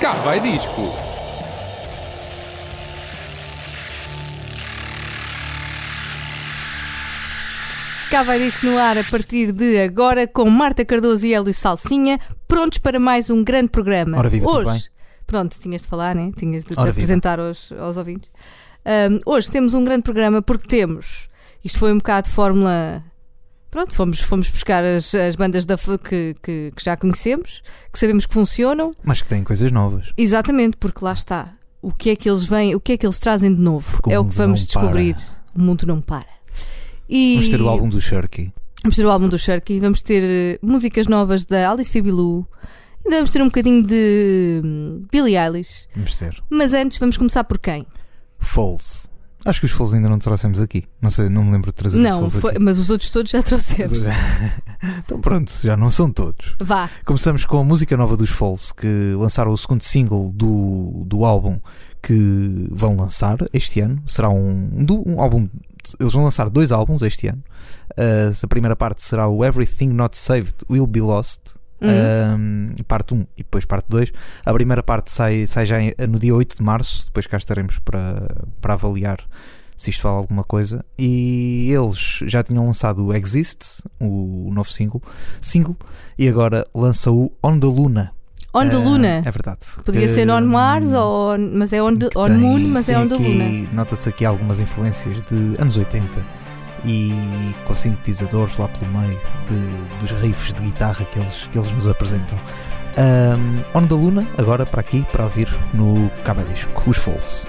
Cá vai disco. Cá vai disco no ar a partir de agora com Marta Cardoso e Hélio Salsinha, prontos para mais um grande programa. Ora viva, hoje, bem? pronto, tinhas de falar, né? tinhas de te apresentar aos, aos ouvintes. Ahm, hoje temos um grande programa porque temos, isto foi um bocado de fórmula. Pronto, fomos, fomos buscar as, as bandas da, que, que, que já conhecemos, que sabemos que funcionam. Mas que têm coisas novas. Exatamente, porque lá está. O que é que eles vêm, o que é que eles trazem de novo? Porque é o que vamos descobrir. O mundo não para. E Vamos ter o álbum do Shirky. Vamos ter o álbum do Shirky, vamos ter eh, músicas novas da Alice Fibilou, ainda vamos ter um bocadinho de hum, Billie Eilish. Vamos ter. Mas antes vamos começar por quem? Falls. Acho que os Falls ainda não trouxemos aqui. Não sei, não me lembro de trazer não, os aqui. mas os outros todos já trouxemos. então pronto, já não são todos. Vá, Começamos com a música nova dos Falls, que lançaram o segundo single do, do álbum que vão lançar este ano. Será um, um um álbum. Eles vão lançar dois álbuns este ano. Uh, a primeira parte será o Everything Not Saved Will Be Lost. Hum. um, parte 1 e depois parte 2. A primeira parte sai, sai já no dia 8 de março. Depois cá estaremos para, para avaliar se isto fala alguma coisa. E eles já tinham lançado o Exist, o novo single, single e agora lança o On the Luna. On the Luna. É verdade. Podia Que, ser On Mars, ou mas é On, the- on Moon, mas é On the Luna. Nota-se aqui algumas influências de anos 80 e com sintetizadores lá pelo meio de- dos riffs de guitarra que eles, que eles nos apresentam. Um, the Luna, agora para aqui, para ouvir no Cabo Disco, os Falls.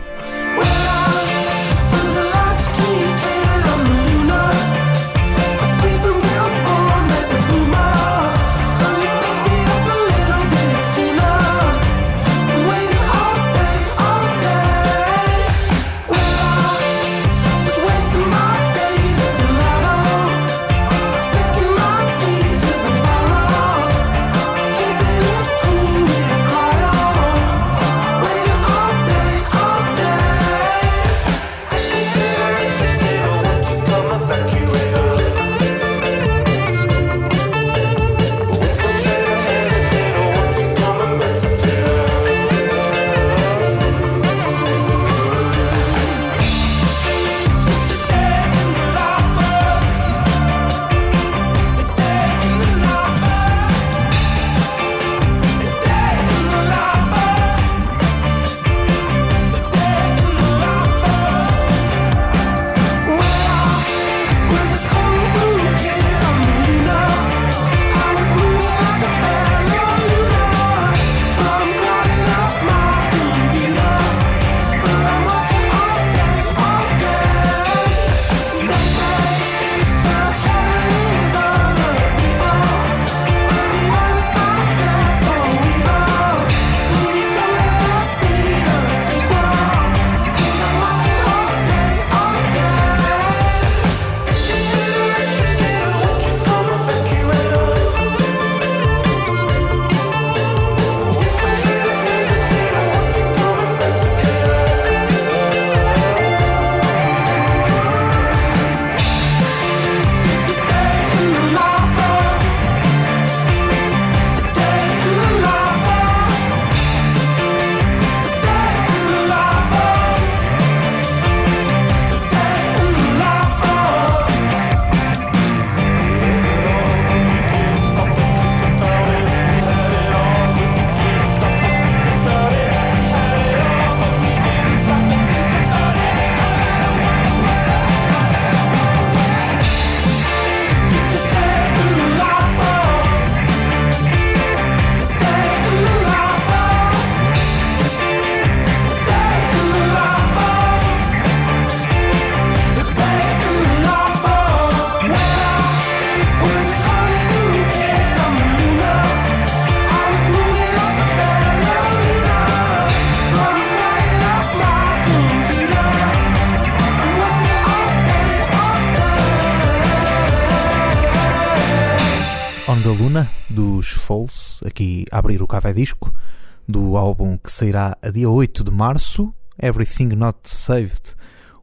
Sairá a dia 8 de março, Everything Not Saved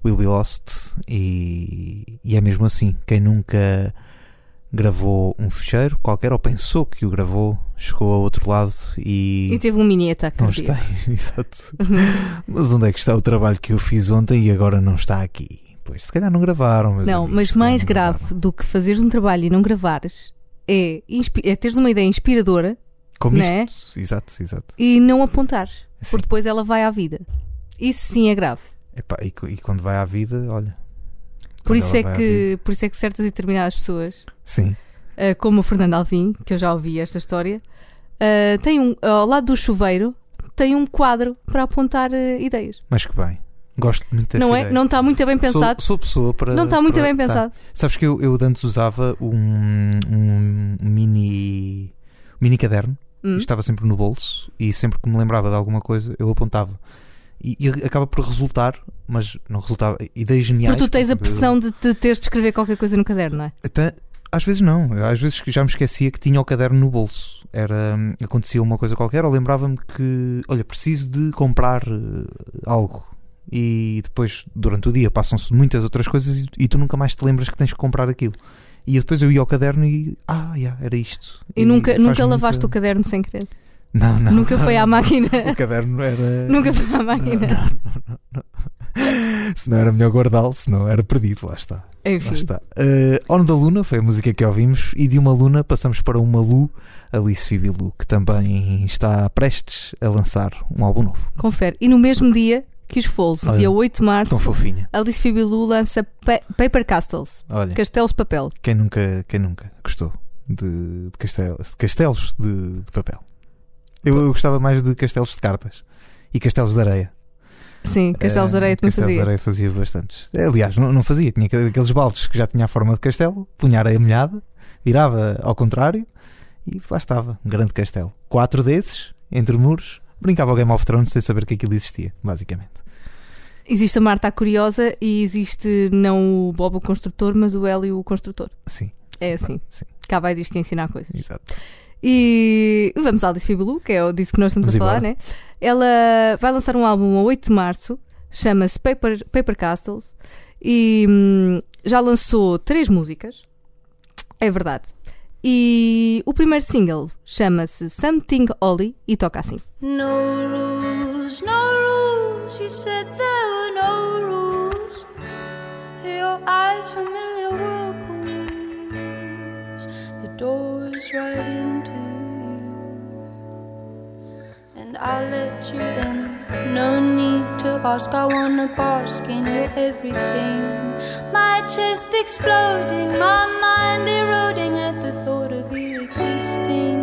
Will Be Lost, e, e é mesmo assim, quem nunca gravou um fecheiro qualquer, ou pensou que o gravou, chegou ao outro lado e. E teve um mini ataque não está, exato. Mas onde é que está o trabalho que eu fiz ontem e agora não está aqui? Pois, se calhar não gravaram. meus Não, amigos, mas mais não grave gravaram. do que fazeres um trabalho e não gravares é, é teres uma ideia inspiradora Como não é? isto? Exato, exato. e não apontares, Sim. porque depois ela vai à vida. Isso sim é grave. Epá, e, e quando vai à vida, olha. Por isso, é que, por isso é que certas e determinadas pessoas, Sim, ah, como o Fernando Alvim, que eu já ouvi esta história, ah, tem um, ao lado do chuveiro tem um quadro para apontar ah, ideias. mas que bem. Gosto muito dessa não é? ideia. Não está muito bem Sou- pensado. Sou, pessoa para. não está muito para- bem tá. pensado. Sabes que eu, eu antes usava um, um mini, mini caderno. Hum. Estava sempre no bolso e sempre que me lembrava de alguma coisa eu apontava. E, e acaba por resultar, mas não resultava. Ideias geniais. Porque tu tens a pressão de, de teres de escrever qualquer coisa no caderno, não é? Até, às vezes não, Eu, às vezes já me esquecia que tinha o caderno no bolso. Era, hum, acontecia uma coisa qualquer, ou lembrava-me que, olha, preciso de comprar eh, algo. E depois, durante o dia, passam-se muitas outras coisas e, e tu nunca mais te lembras que tens que comprar aquilo. E depois eu ia ao caderno e, ah, já, era isto. E, nunca, faz nunca muita- lavaste o caderno sem querer. Não, não. Nunca foi à máquina. O caderno era. nunca foi à máquina. Se não era melhor guardá-lo, se não era perdido, lá está. Lá Enfim. está. Uh, On da Luna foi a música que ouvimos e de uma Luna passamos para uma Lu, Alice Phoebe Lu, que também está prestes a lançar um álbum novo. Confere. E no mesmo dia que os Olha, dia 8 de março, Tão fofinha. Alice Phoebe Lu lança Pa- Paper Castles, Olha, Castelos de Papel. quem nunca, quem nunca gostou de, de castelos, de, castelos de, de papel? Eu, eu gostava mais de castelos de cartas e castelos de areia. Sim, Castelos de Areia também Castelos de fazia. areia fazia bastantes. Aliás, não, não fazia, tinha aquele- aqueles baldes que já tinha a forma de castelo, punha areia molhada, virava ao contrário e lá estava, um grande castelo. Quatro desses, entre muros, brincava ao Game of Thrones sem saber que aquilo existia, basicamente. Existe a Marta a Curiosa e existe não o Bob o Construtor, mas o Hélio o Construtor. Sim. É sim, assim. Sim, Cá vai diz que ensina coisas. exato. E vamos à Alice Phoebe Lu, que é o disso que nós estamos Vamos a falar, embora. né? Ela vai lançar um álbum a 8 de março, chama-se Paper, Paper Castles, e hum, já lançou três músicas. É verdade. E o primeiro single chama-se Something Ollie e toca assim. No rules, no rules. You said there were no rules. Your eyes familiar whirlpools. The door's right into. And I let you in. No need to ask. I wanna bask in your everything. My chest exploding, my mind eroding at the thought of you existing.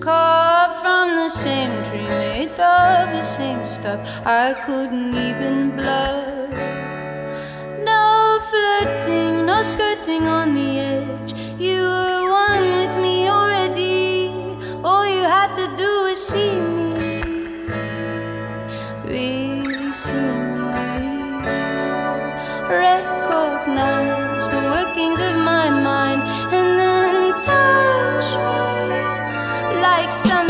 Carved from the same tree, made of the same stuff. I couldn't even bluff. No flirting, no skirting on the edge. You see me, really see me. Recognize the workings of my mind and then touch me like something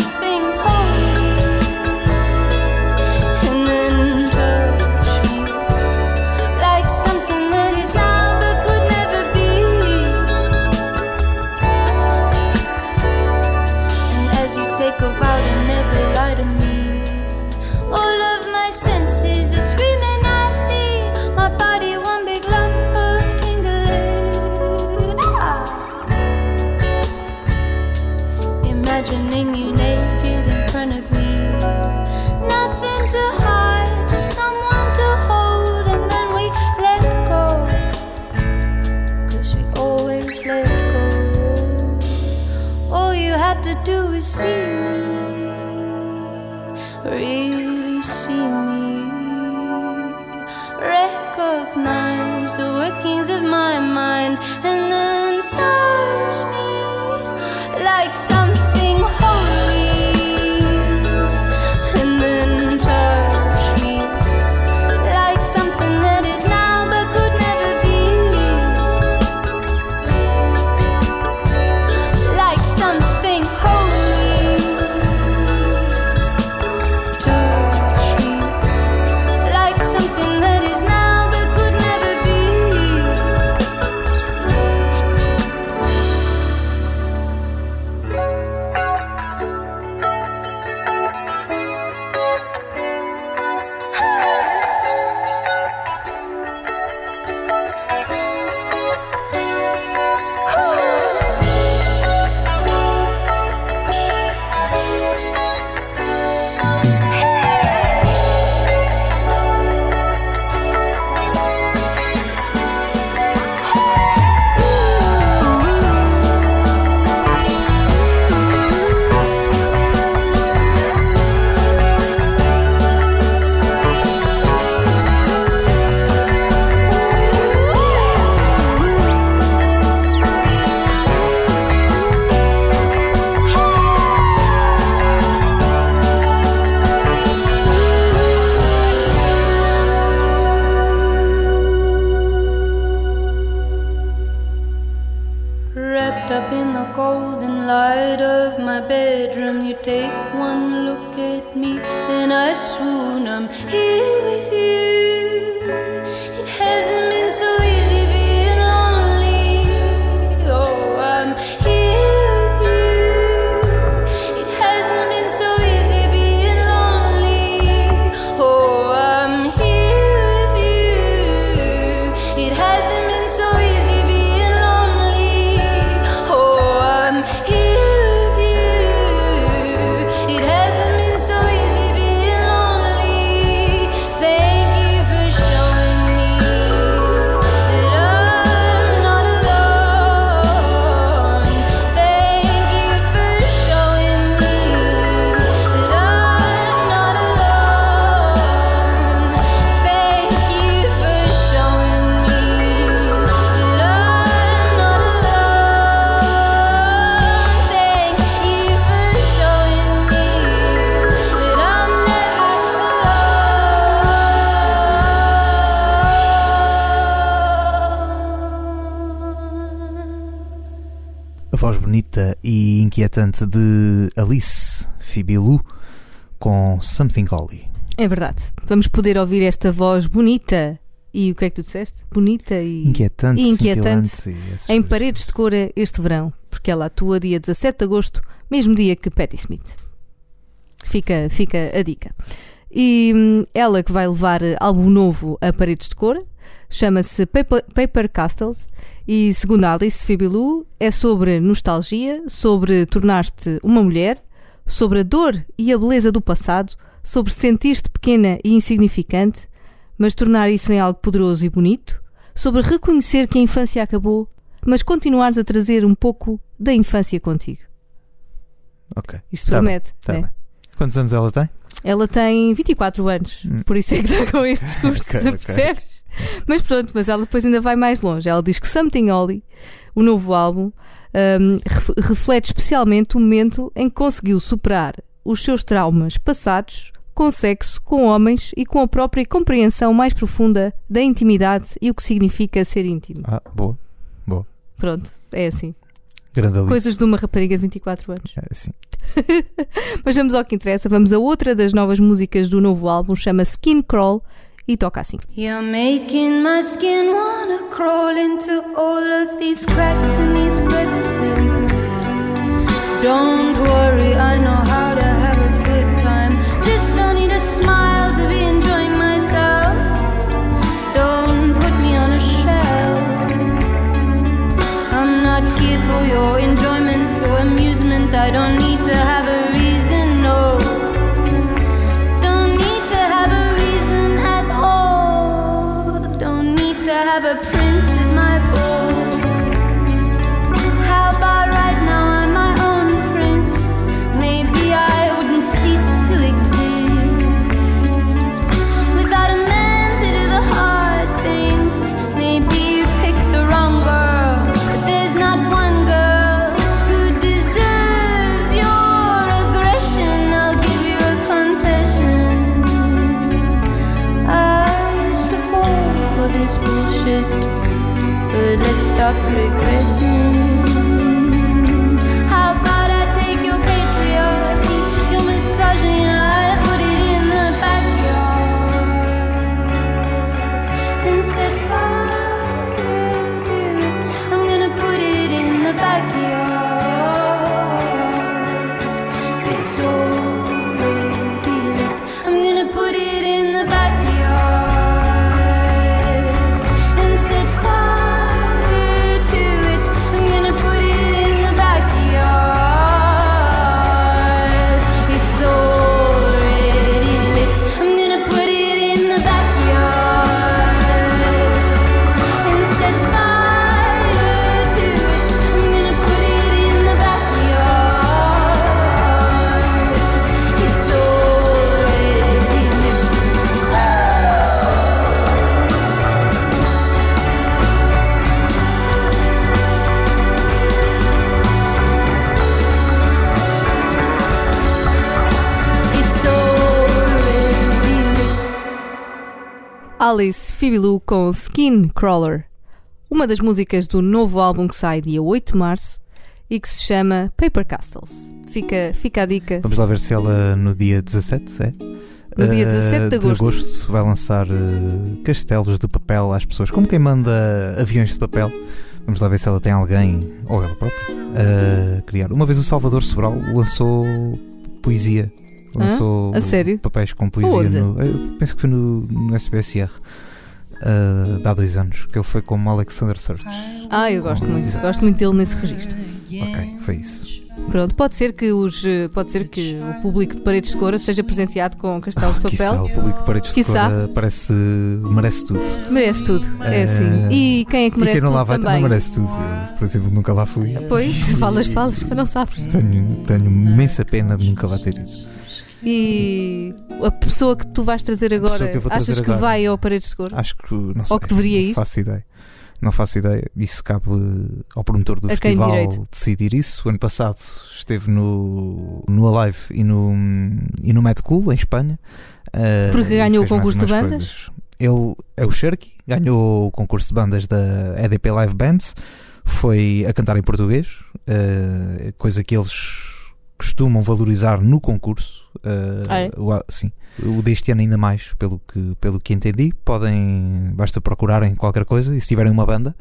my mind, and de Alice Fibilu com Something Holly. É verdade. Vamos poder ouvir esta voz bonita e o que é que tu disseste? Bonita e Inquietante, E inquietante e em paredes de cora este verão, porque ela atua dia 17 de agosto, mesmo dia que Patti Smith. Fica, fica a dica. E hum, ela que vai levar álbum novo a paredes de cora, chama-se Paper, Paper Castles e segundo Alice Fibilu é sobre nostalgia, sobre tornar-te uma mulher, sobre a dor e a beleza do passado, sobre sentir-te pequena e insignificante, mas tornar isso em algo poderoso e bonito, sobre reconhecer que a infância acabou, mas continuares a trazer um pouco da infância contigo. Ok. Isto Tá bem, promete. tá né? bem. Quantos anos ela tem? Ela tem 24 anos, por isso é que está com este discurso, Ok, ok. percebes? Mas pronto, mas ela depois ainda vai mais longe. Ela diz que Something Holly, o novo álbum, ref- reflete especialmente o momento em que conseguiu superar os seus traumas passados com sexo, com homens e com a própria compreensão mais profunda da intimidade e o que significa ser íntimo. Ah, boa. Boa. Pronto, é assim. Coisas de uma rapariga de 24 anos. É assim. Mas vamos ao que interessa, vamos a outra das novas músicas do novo álbum, chama Skin Crawl e toca assim. You're making my skin wanna crawl into all of these cracks and these crevices. Don't worry, I know how to have a good time. Just don't need a smile to be enjoying myself. Don't put me on a shelf. I'm not here for your enjoyment, your amusement. I don't need to have a stop regressing. Alice Fibilu com Skin Crawler, uma das músicas do novo álbum que sai dia 8 de março e que se chama Paper Castles. Fica, fica a dica. Vamos lá ver se ela no dia 17 é, No dia eh, 17 de agosto. vai lançar eh, castelos de papel às pessoas, como quem manda aviões de papel. Vamos lá ver se ela tem alguém, ou ela própria, a criar. Uma vez o Salvador Sobral lançou poesia. Lançou A sério? papéis com poesia. No, eu penso que foi no, no SBSR. eh, de há dois anos, que ele foi como Alexander Search. Ah, eu gosto muito. Exato. Gosto muito dele nesse registro. Ok, foi isso. Pronto, pode ser que os pode ser que o público de Paredes de Cora seja presenteado com castelos de Quiçá, papel. o público de paredes de Quiçá. cor eh, parece, merece tudo. Merece tudo. É Eh, assim. E quem é que e merece quem não lá vai também? também merece tudo. Eu, por exemplo, nunca lá fui. Pois, falas, falas, mas não sabes. Tenho, tenho imensa pena de nunca lá ter ido. E a pessoa que tu vais trazer agora, que trazer achas que agora. vai ao Paredes de Cora? Acho que não sei. Ou que deveria não ir? faço ideia. Não faço ideia. Isso cabe ao promotor do A festival decidir isso. O ano passado esteve no, no Alive e no, e no Mad Cool, em Espanha. Eh, Porque ganhou o concurso de bandas? coisas. Ele é o Sherky, ganhou o concurso de bandas da EDP Live Bands. Foi a cantar em português, eh, coisa que eles costumam valorizar no concurso. eh, Ah, é? o, sim. O deste ano ainda mais, pelo que, pelo que entendi. Podem, basta procurarem qualquer coisa e se tiverem uma banda,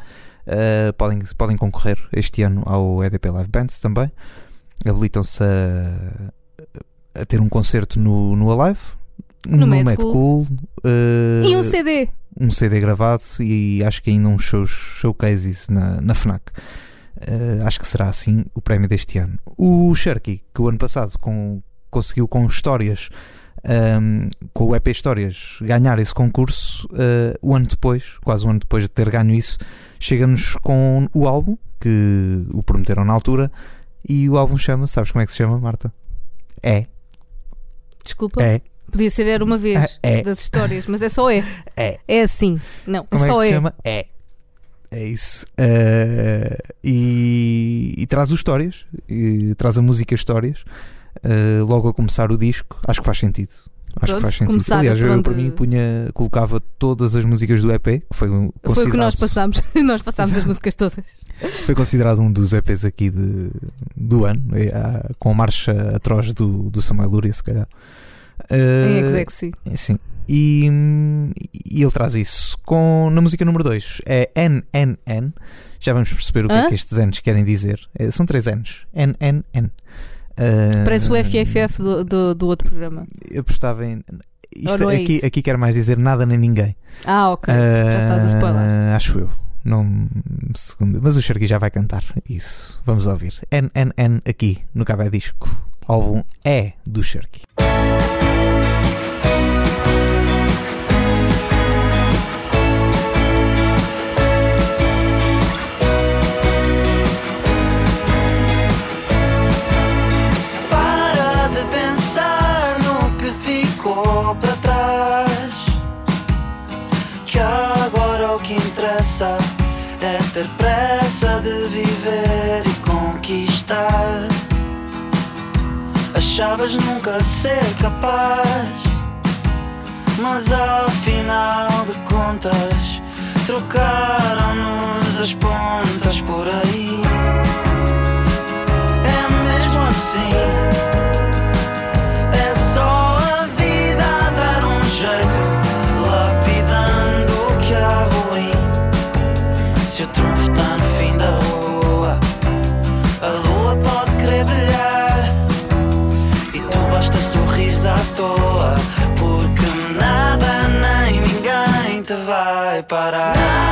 eh, podem, podem concorrer este ano ao EDP Live Bands também. Habilitam-se a, a ter um concerto no, no Alive, No Mad Mad Cool. Cool, eh, E um CD. um CD gravado e acho que ainda uns shows, showcases na, na FNAC. Eh, acho que será assim o prémio deste ano. O Sharky, que o ano passado com- conseguiu com histórias, ehm, com o EP Histórias, ganhar esse concurso, eh, o ano depois, quase um ano depois de ter ganho isso, chega-nos com o álbum que o prometeram na altura. E o álbum chama, sabes como é que se chama, Marta? É, Desculpa. é, Podia ser Era uma vez É. das histórias, mas é só é. é. É assim. Não, Como é é só que é. se chama? É. É isso. Eh, e, e traz o histórias, e traz a música histórias, eh, logo a começar o disco. Acho que faz sentido. Acho Pronto, que faz sentido. Aliás, por eu para mim punha, colocava todas as músicas do EP, que foi, um- Foi o que nós considerado- passámos. nós passámos as músicas todas. foi considerado um dos EPs aqui de, do ano, ah, com a marcha atroz do, do Samuel Luria, se calhar. Em Eh, Exexi. Sim. E, e ele traz isso. Com, na música número 2 é NNN. Já vamos perceber o que Hã? é que estes N's querem dizer. É, são três N's. NNN. Uh, Parece o FFF do, do, do outro programa. Eu apostava em. Isto é aqui, aqui quer mais dizer nada nem ninguém. Ah, ok. Já estás a spoiler. Uh, acho eu. Não, segundo, mas o Sharky já vai cantar isso. Vamos ouvir. NNN aqui no Café Disco. Álbum é do Sharky. Ficou para trás. Que agora o que interessa é ter pressa de viver e conquistar. Achavas nunca ser capaz, mas ao final de contas trocaram-nos as pontas por aí. É mesmo assim. Vai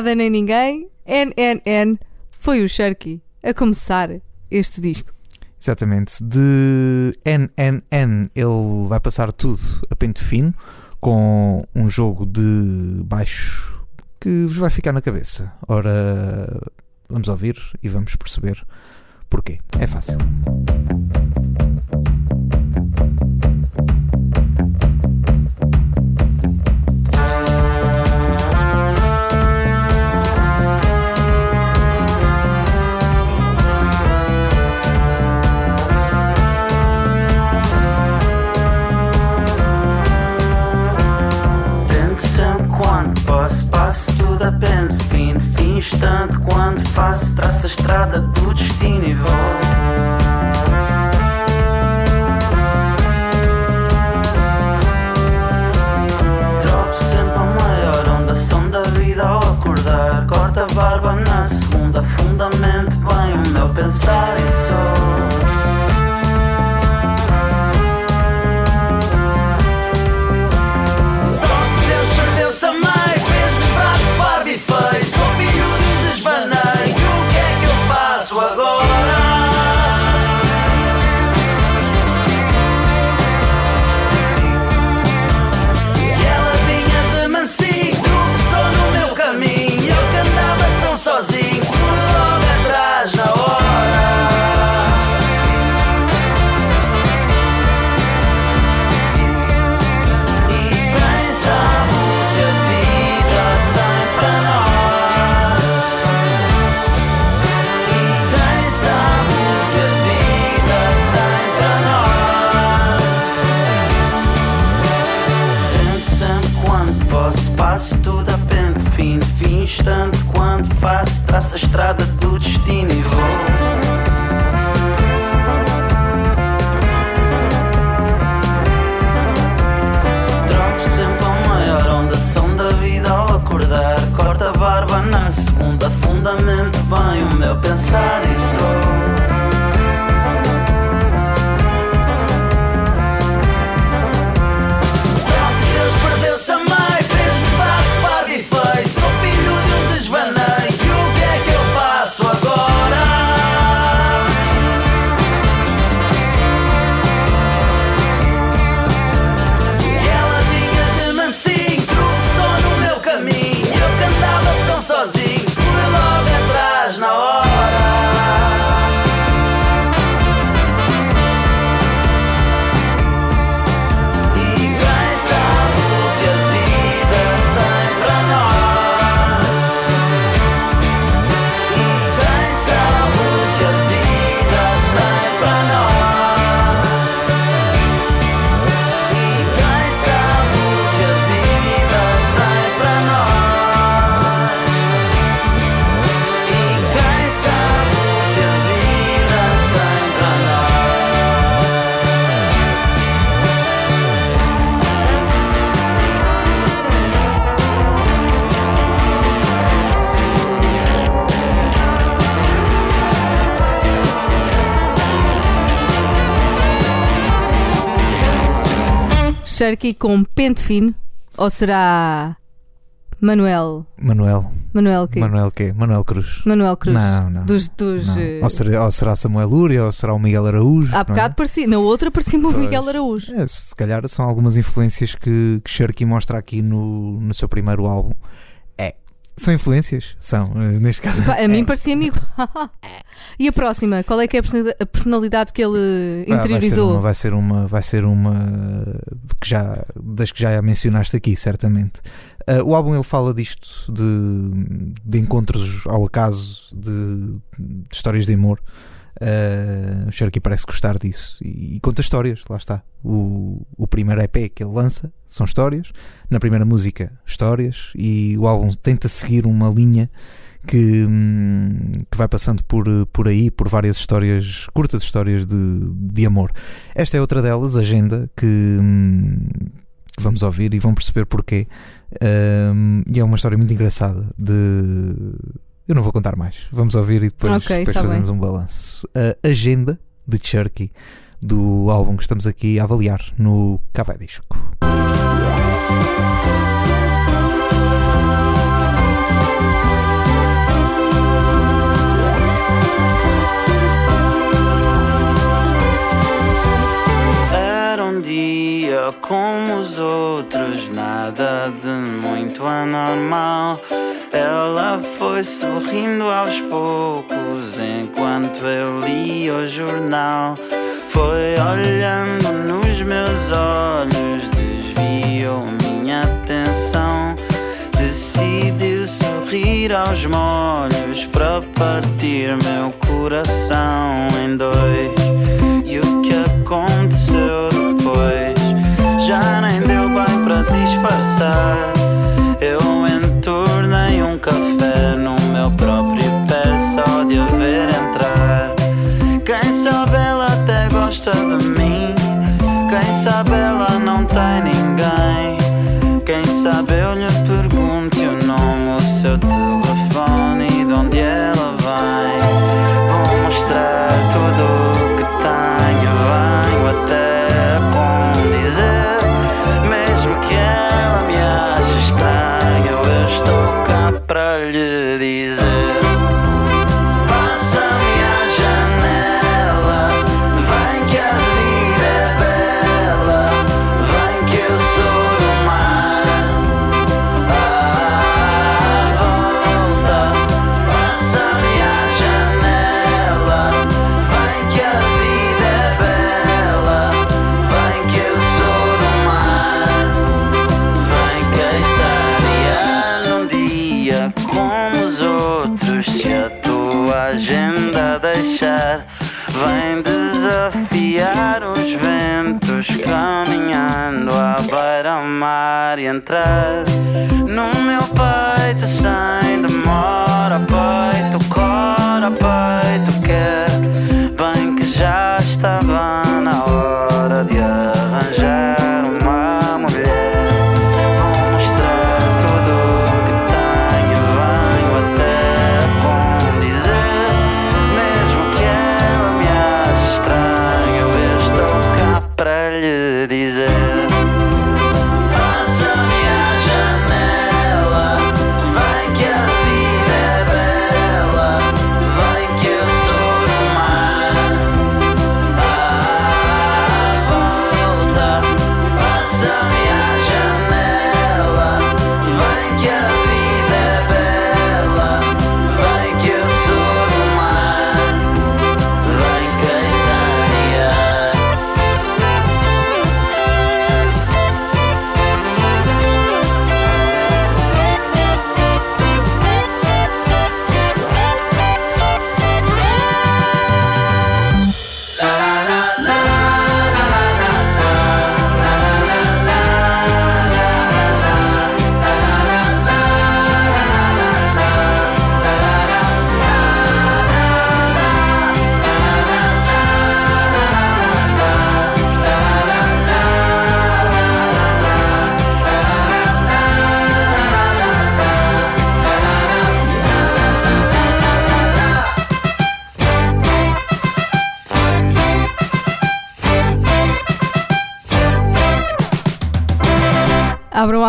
nada nem ninguém. NNN foi o Sharky a começar este disco. Exatamente. De NNN ele vai passar tudo a pente fino com um jogo de baixo que vos vai ficar na cabeça. Ora, vamos ouvir e vamos perceber porquê. É fácil. meu pensar Cherky com pente fino? Ou será Manuel? Manuel. Manuel quê? Manuel quê? Manuel Cruz. Manuel Cruz. Não, não. Dos. dos não. eh, Ou, será, ou será Samuel Lúria ou será o Miguel Araújo? Há é? bocado parecia. Na outra parecia-me o. Miguel Araújo. É, se calhar são algumas influências que, que mostra aqui no, no seu primeiro álbum. São influências? São. Neste caso. A mim é. parecia-me igual. e a próxima? Qual é que é a persona- a personalidade que ele Ah, interiorizou? Vai ser uma, vai ser uma, vai ser uma que já, das que já mencionaste aqui, certamente. Ah, o álbum ele fala disto de, de encontros ao acaso, de, de histórias de amor. Ah, o Cherokee parece gostar disso e, e conta histórias, lá está. O, o primeiro EP que ele lança são histórias, na primeira música, histórias, e o álbum tenta seguir uma linha que, hum, que vai passando por, por aí, por várias histórias, curtas histórias de, de amor. Esta é outra delas, Agenda, que, hum, vamos ouvir e vão perceber porquê. Hum, e é uma história muito engraçada de. Eu não vou contar mais. Vamos ouvir e depois, Ok, depois tá fazemos um balanço. A Agenda de Cherky, do álbum que estamos aqui a avaliar no Café Disco. Como os outros, nada de muito anormal. Ela foi sorrindo aos poucos enquanto eu lia o jornal. Foi olhando nos meus olhos, desviou minha atenção. Decidiu sorrir aos molhos para partir meu coração em dois.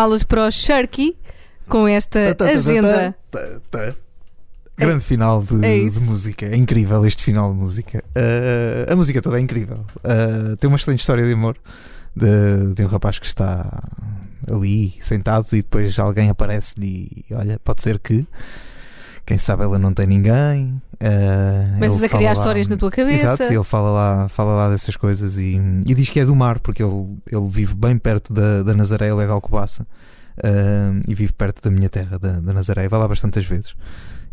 Alas para o Sharky com esta agenda. Grande final de, é de música. É incrível este final de música. Uh, a música toda é incrível. Uh, tem uma excelente história de amor de, de um rapaz que está ali sentado e depois alguém aparece-lhe e olha, pode ser que. Quem sabe ela não tem ninguém. Uh, Começas ele a criar lá- histórias na tua cabeça. Exato, ele fala lá, fala lá dessas coisas e, e diz que é do mar, porque ele, ele vive bem perto da, da Nazaré, ele é de Alcobaça ah, e vive perto da minha terra, da, da Nazaré, vai lá bastantes vezes.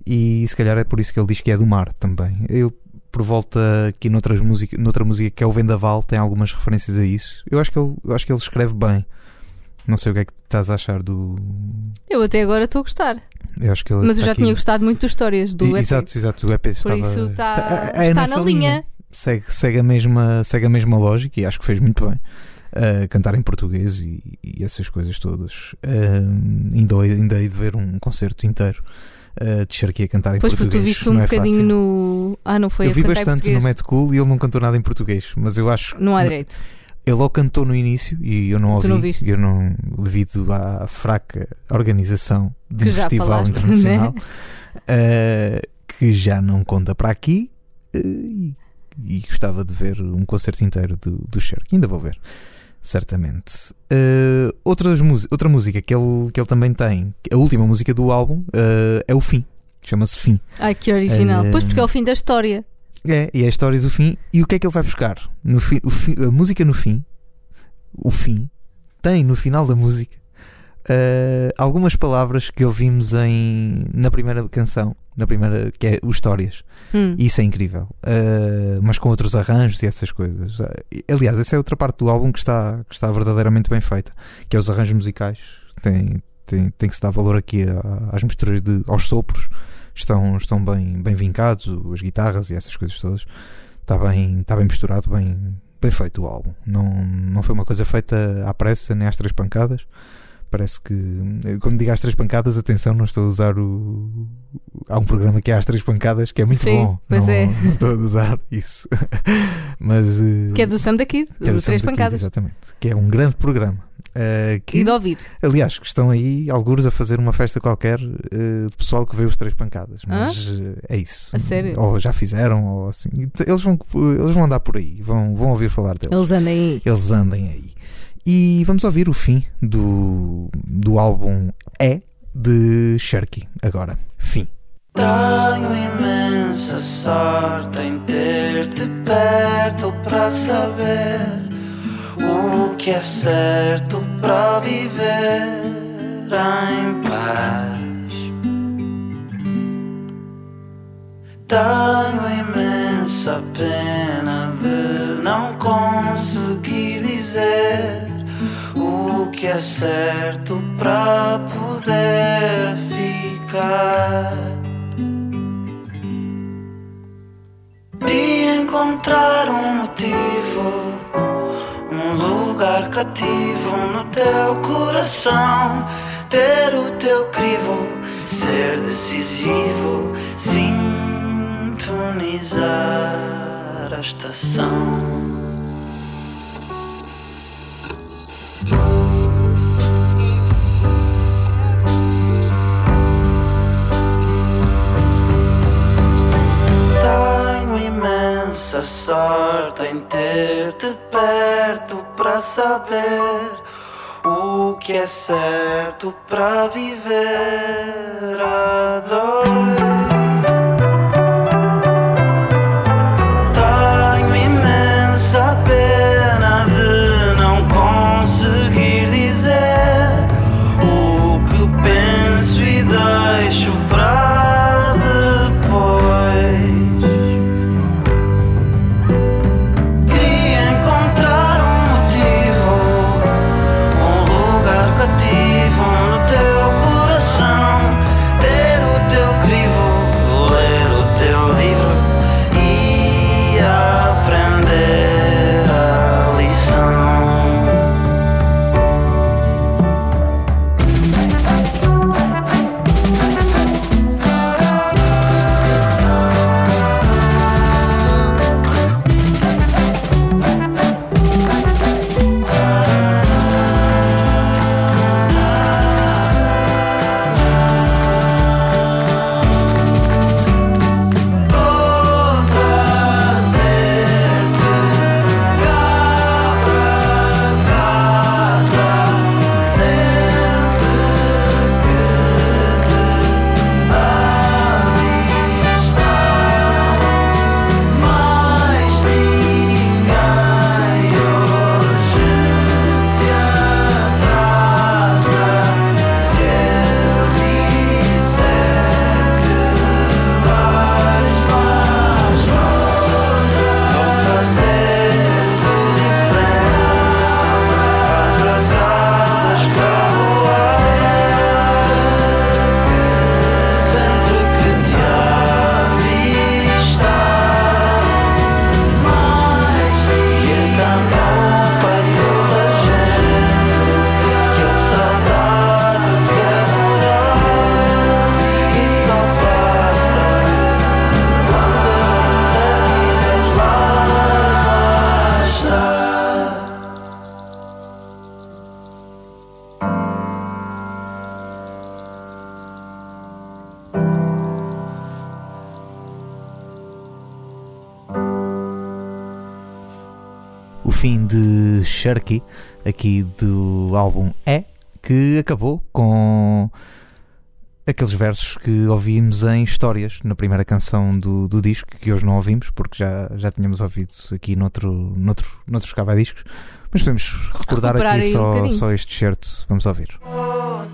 E se calhar é por isso que ele diz que é do mar também. Eu, por volta aqui noutras música, noutra música que é o Vendaval, tem algumas referências a isso. Eu acho que ele, eu acho que ele escreve bem. Não sei o que é que estás a achar do. Eu até agora estou a gostar. Eu acho que ele Mas eu está já aqui- tinha gostado muito das histórias do E- EP. Exato, exato. O EP Por estava, isso está, está- é está nessa na linha. segue, segue, a mesma, segue a mesma lógica e acho que fez muito bem. Uh, cantar em português e, e essas coisas todas. Uh, ainda, ainda hei de ver um concerto inteiro uh, de Cherokee a cantar em Pois porque tu português. viste um é bocadinho fácil. no. Ah, não foi Eu vi bastante no português. Mad Cool e ele não cantou nada em português, mas eu acho Não há direito. Ele ou cantou no início e eu não Tu ouvi, não eu não, devido à fraca organização de Que um festival falaste, internacional eh, que já não conta para aqui eh, e, gostava de ver um concerto inteiro do, do Cher, que ainda vou ver, certamente. Eh, outras outra música que ele, que ele também tem, a última música do álbum, é o Fim, chama-se Fim. Ai, que original. Pois porque é o fim da história. É, e é histórias do fim. E o que é que ele vai buscar? No fim, o fim- a música no fim, o fim, tem no final da música eh, algumas palavras que ouvimos em, na primeira canção, na primeira, que é os Histórias. Hum. Isso é incrível. Eh, mas com outros arranjos e essas coisas. Eh, aliás, essa é outra parte do álbum que está, que está verdadeiramente bem feita, que é os arranjos musicais. Tem, tem, tem que se dar valor aqui às misturas de, aos sopros. Estão, estão bem, bem vincados, as guitarras e essas coisas todas. Está bem, está bem misturado, bem, bem feito o álbum. Não, não foi uma coisa feita à pressa, nem às três pancadas. Parece que, quando digo às três pancadas, atenção, não estou a usar o. Há um programa que é às três pancadas que é muito Sim, bom. pois não, é. não estou a usar isso. Mas. eh, Que é do Sam da Kid, que é do Três Sam Pancadas. Exatamente. Que é um grande programa. Eh, que, E de ouvir. aliás, que estão aí, alguns, a fazer uma festa qualquer eh, de pessoal que vê os Três Pancadas. Mas eh, é isso. A sério? Ou já fizeram, ou assim. Eles vão, eles vão andar por aí, vão, vão ouvir falar deles Eles andam aí. eles andem aí. E vamos ouvir o fim do, do álbum É de Cherky. Agora, fim. Tenho imensa sorte em ter-te perto para saber o que é certo para viver em paz. Tenho imensa pena de não conseguir dizer o que é certo para poder ficar. De encontrar um motivo, lugar cativo no teu coração, ter o teu crivo, ser decisivo, sintonizar a estação. Imensa sorte em ter-te perto para saber o que é certo para viver a dois. Aqui do álbum É, que acabou com aqueles versos que ouvimos em Histórias, na primeira canção do, do disco, que hoje não ouvimos, porque já, já tínhamos ouvido aqui noutro, noutro, noutros discos. Mas podemos recordar Recuperar aqui aí um só, só este certo. Vamos ouvir. Vou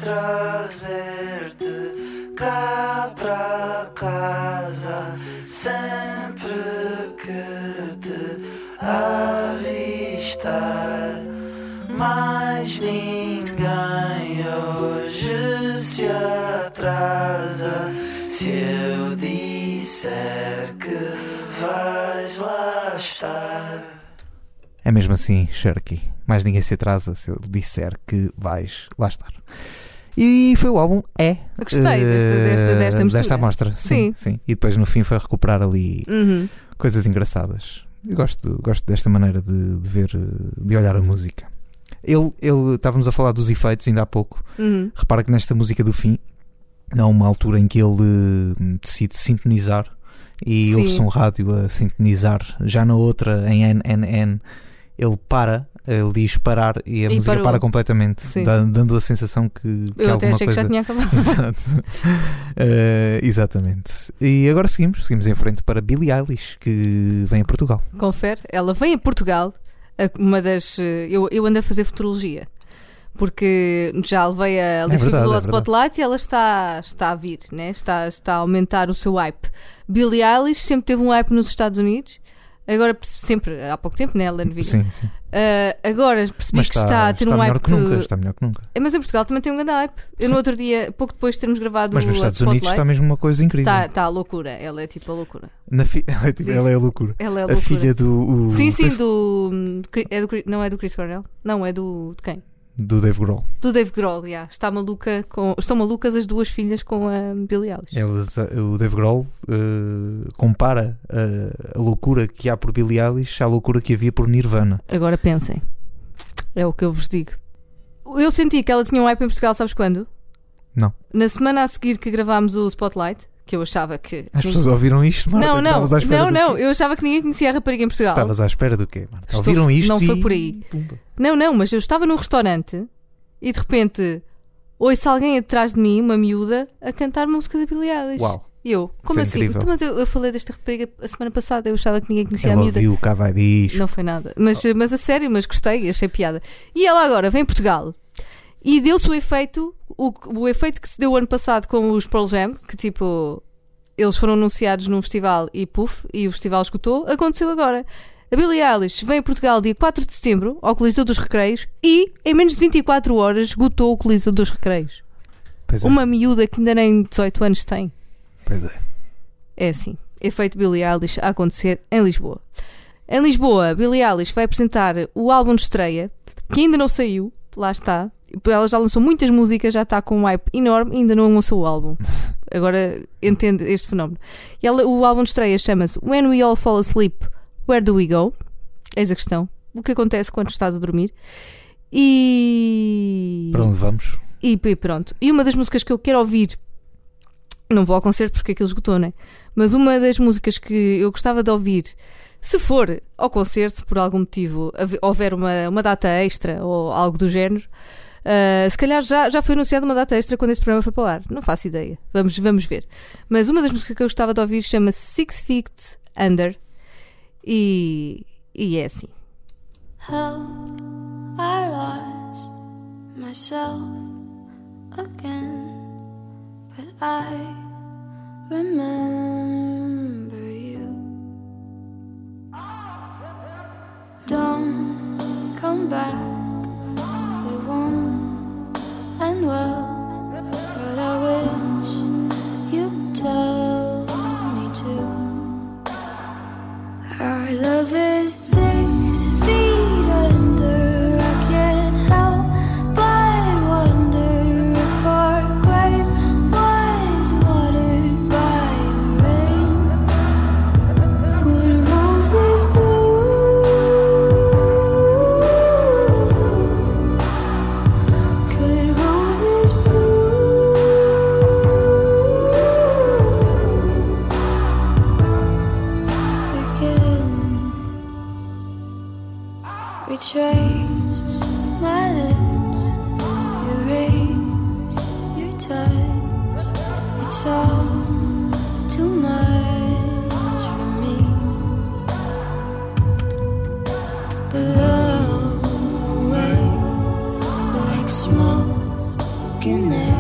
mesmo assim, Sharky. Mais ninguém se atrasa se eu disser que vais lá estar. E foi o álbum É. Eu gostei desta- desta- desta mistura. desta amostra. Sim, Sim. sim. E depois no fim foi recuperar ali Uhum. coisas engraçadas. Eu gosto, gosto desta maneira de, de ver, de olhar a música. Ele, ele, estávamos a falar dos efeitos ainda há pouco. Uhum. Repara que nesta música do fim há uma altura em que ele hum, decide sintonizar e ouve-se um rádio a sintonizar. Já na outra, em NNN, ele para, ele diz parar e a E música parou. para completamente, dá- dando a sensação que, que Eu até achei coisa. que já tinha acabado. Exato. Eh, exatamente. E agora seguimos, seguimos em frente para Billie Eilish, que vem a Portugal. Confere, ela vem a Portugal, uma das. eh, Eu, eu ando a fazer futurologia. Porque já levei a verdade, Fidelio é ao verdade. Spotlight e ela está, está a vir, né? está, está a aumentar o seu hype. Billie Eilish sempre teve um hype nos Estados Unidos, agora sempre, há pouco tempo, né? Ela viu. Sim, sim. Uh, agora percebi Mas que está, a ter um melhor hype. que nunca. Está melhor que nunca. É, Mas em Portugal também tem um grande hype. Eu Sim. no outro dia, pouco depois de termos gravado Mas nos Estados Unidos está mesmo uma coisa incrível. está, está a loucura. Ela é tipo a loucura. Na fi- ela, é tipo- ela é a loucura. Ela é a a loucura. filha do. o- Sim, sim, do, é do. Não é do Chris Cornell? Não, é do. De quem? Do Dave Grohl. Do Dave Grohl, yeah. Está maluca com. Estão malucas as duas filhas com a Billie Eilish. Eles, eh, o Dave Grohl eh, compara eh, a loucura que há por Billie Eilish à loucura que havia por Nirvana. Agora pensem. É o que eu vos digo. Eu senti que ela tinha um hype em Portugal, sabes quando? Não. Na semana a seguir que gravámos o Spotlight, que eu achava que. As pessoas ouviram isto, Marta? Não, não, Estavas à espera não, não. Eu achava que ninguém conhecia a rapariga em Portugal. Estavas à espera do quê, Marta? Estou- Ouviram isto? não foi e- por aí. Pumba. Não, não, mas eu estava num restaurante e de repente ouço alguém atrás de mim, uma miúda, a cantar música da Billie Eilish. Uau. E eu, como Isso é assim? Então, mas eu, eu falei desta rapariga a semana passada, eu achava que ninguém conhecia a Ela miúda. ouviu o Cavai diz. Não foi nada. Mas, mas a sério, mas gostei, achei piada. E ela agora vem a Portugal e deu-se o efeito, o, o efeito que se deu ano passado com os Pearl Jam, que tipo, eles foram anunciados num festival e puf, e o festival escutou, aconteceu agora. A Billie Eilish vem a Portugal dia 4 de setembro ao Coliseu dos Recreios e em menos de 24 horas esgotou o Coliseu dos Recreios. É. Uma miúda que ainda nem 18 anos tem. Pois é. É assim, efeito Billie Eilish a acontecer em Lisboa. Em Lisboa, Billie Eilish vai apresentar o álbum de estreia, que ainda não saiu, lá está. Ela já lançou muitas músicas, já está com um hype enorme, ainda não lançou o álbum. Agora entende este fenómeno. E ela- o álbum de estreia chama-se When We All Fall Asleep, Where Do We Go? Eis a questão. O que acontece quando estás a dormir? E. Para onde vamos? E, e pronto. E uma das músicas que eu quero ouvir, não vou ao concerto porque aquilo esgotou, né? Mas uma das músicas que eu gostava de ouvir, se for ao concerto, se por algum motivo houver uma, uma data extra ou algo do género, ah, se calhar já, já foi anunciada uma data extra quando esse programa foi para o ar. Não faço ideia. Vamos, vamos ver. Mas uma das músicas que eu gostava de ouvir chama-se Six Feet Under. E, e é assim. How I lost myself again, but I remember you. Don't come back, love is looking at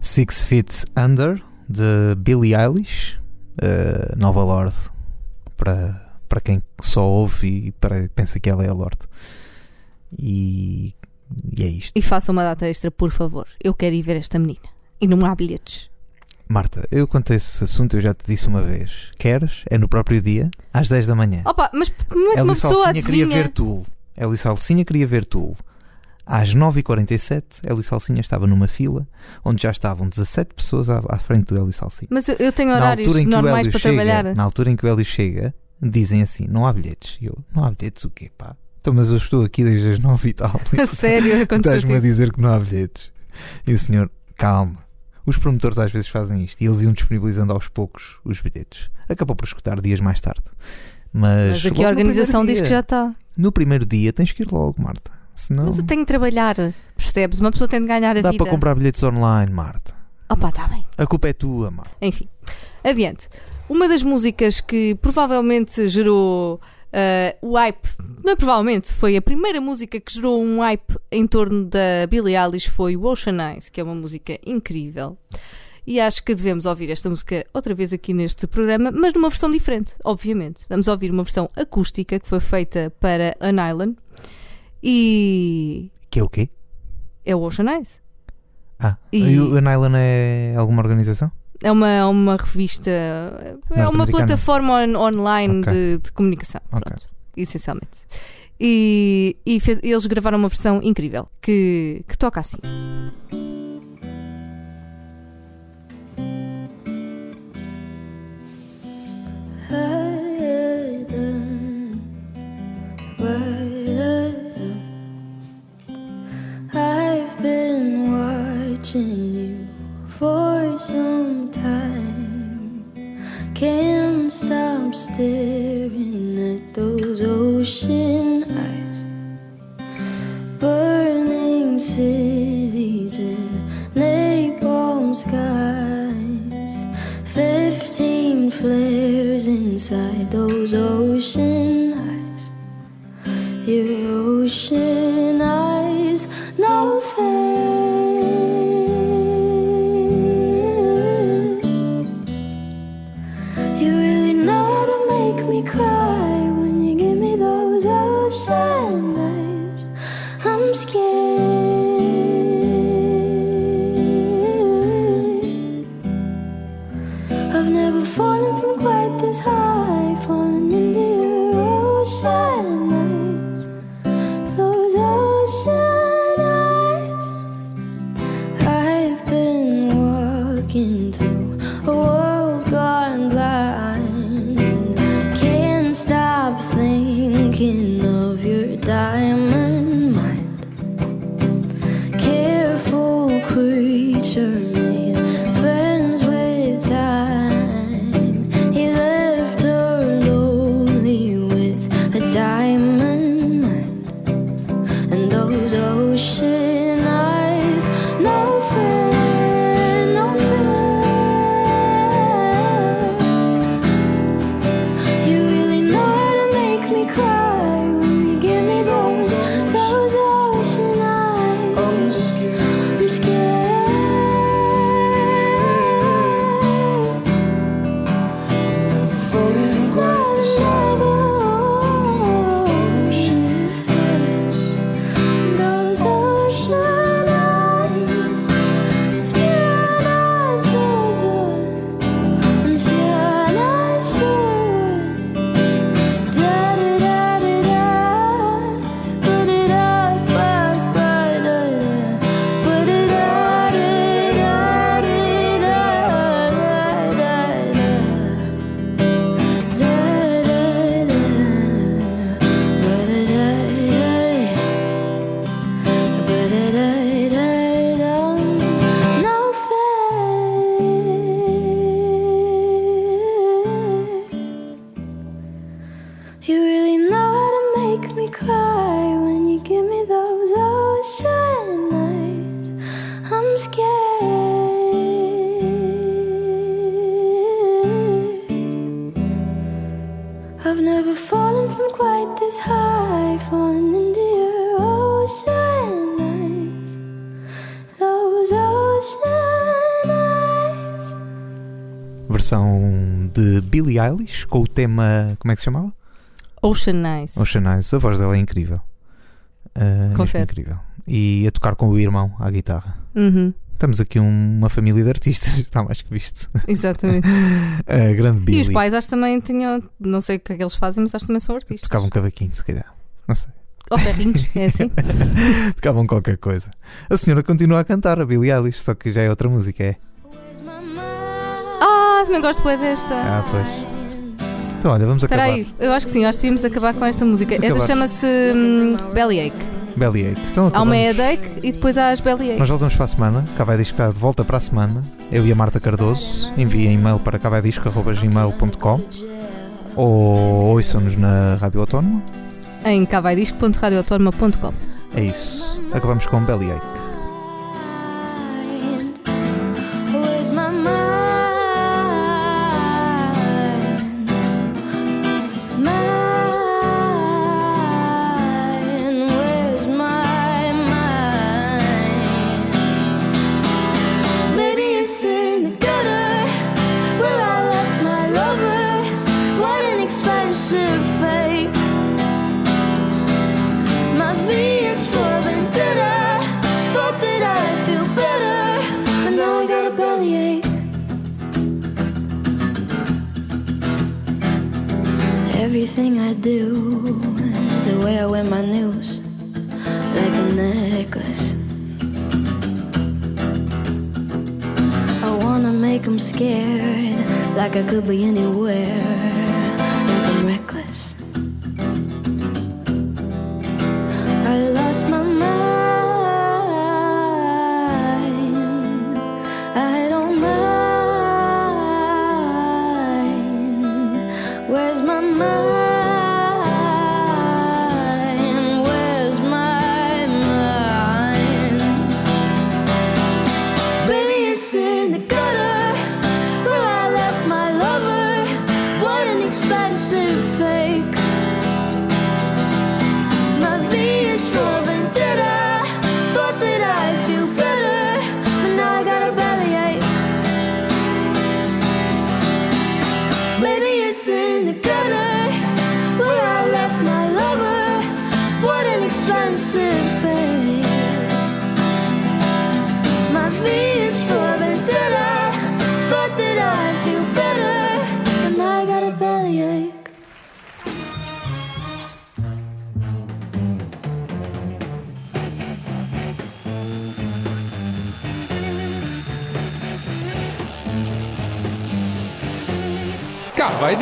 Six Feet Under de Billie Eilish, eh, nova Lorde, para, para quem só ouve e para, pensa que ela é a Lorde. E, e é isto. E faça uma data extra, por favor. Eu quero ir ver esta menina. E não há bilhetes. Marta, eu contei esse assunto, eu já te disse uma vez. Queres? É no próprio dia, às 10 da manhã. Opa, mas como é que uma Ellie pessoa Salsinha queria ver Tool. Ellie Salsinha queria ver Tool. Às 9h47, Ellie Salsinha estava numa fila onde já estavam 17 pessoas à, à frente do Ellie Salsinha. Mas eu- eu tenho horários normais Hélio para chega, trabalhar. na altura em que o Hélio chega, dizem assim: não há bilhetes. E eu, não há bilhetes o quê, pá? Então, mas eu estou aqui desde as 9 e tal. A sério, aconteceu. Estás-me a dizer que não há bilhetes. E o senhor, calma. Os promotores às vezes fazem isto e eles iam disponibilizando aos poucos os bilhetes. Acabou por escutar dias mais tarde. Mas, Mas aqui a organização diz que já está. No primeiro dia tens que ir logo, Marta. Senão Mas eu tenho de trabalhar, percebes? Uma pessoa tem de ganhar a dá vida. para comprar bilhetes online, Marta. Opa, está bem. A culpa é tua, Marta. Enfim, adiante. Uma das músicas que provavelmente gerou eh, o hype, não é provavelmente, foi a primeira música que gerou um hype em torno da Billie Eilish foi o Ocean Eyes, que é uma música incrível. E acho que devemos ouvir esta música outra vez aqui neste programa, mas numa versão diferente, obviamente. Vamos ouvir uma versão acústica que foi feita para An Island e Que é o quê? é o Ocean Eyes. Ah, E- o Nylan é alguma organização? É uma, uma revista, é uma plataforma on- online Ok. de, de comunicação, Ok. pronto, essencialmente. E, e fez- eles gravaram uma versão incrível que, que toca assim. Watching you for some time. Can't stop staring at those ocean eyes. Burning cities and napalm skies. Fifteen flares inside those ocean eyes. Your ocean eyes, Versão de Billie Eilish com o tema. Como é que se chamava? Ocean Eyes. Ocean Eyes. A voz dela é incrível. Confere. incrível. E a tocar com o irmão à guitarra. Uhum, Estamos aqui um- uma família de artistas, está mais que visto. exatamente. A grande Billie. e os pais acho que também tinham, não sei o que é que eles fazem, mas acho que também são artistas. Tocavam cavaquinho, se calhar. Não sei. Ou ferrinhos, é assim? Tocavam qualquer coisa. A senhora continua a cantar, a Billie Eilish, só que já é outra música, é? Ah, também gosto bem desta. Ah, pois. Então, olha, vamos Espera acabar. aí, eu acho que sim, acho que devíamos acabar com esta música. Vamos Esta acabar. chama-se hum, Bellyache. Bellyache. Então, Há uma acabamos. headache e depois há as Bellyache. Nós voltamos para a semana. Cá vai disco está de volta para a semana. Eu e a Marta Cardoso. Enviem e-mail para cavaidisco.gmail.com ou ouçam-nos na Rádio Autónoma. Em cavaidisco.radioautónoma.com É isso. Acabamos com Bellyache. Everything I do, the way I wear my nails, like a necklace. I wanna make 'em scared, like I could be anywhere,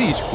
Cá vai disco.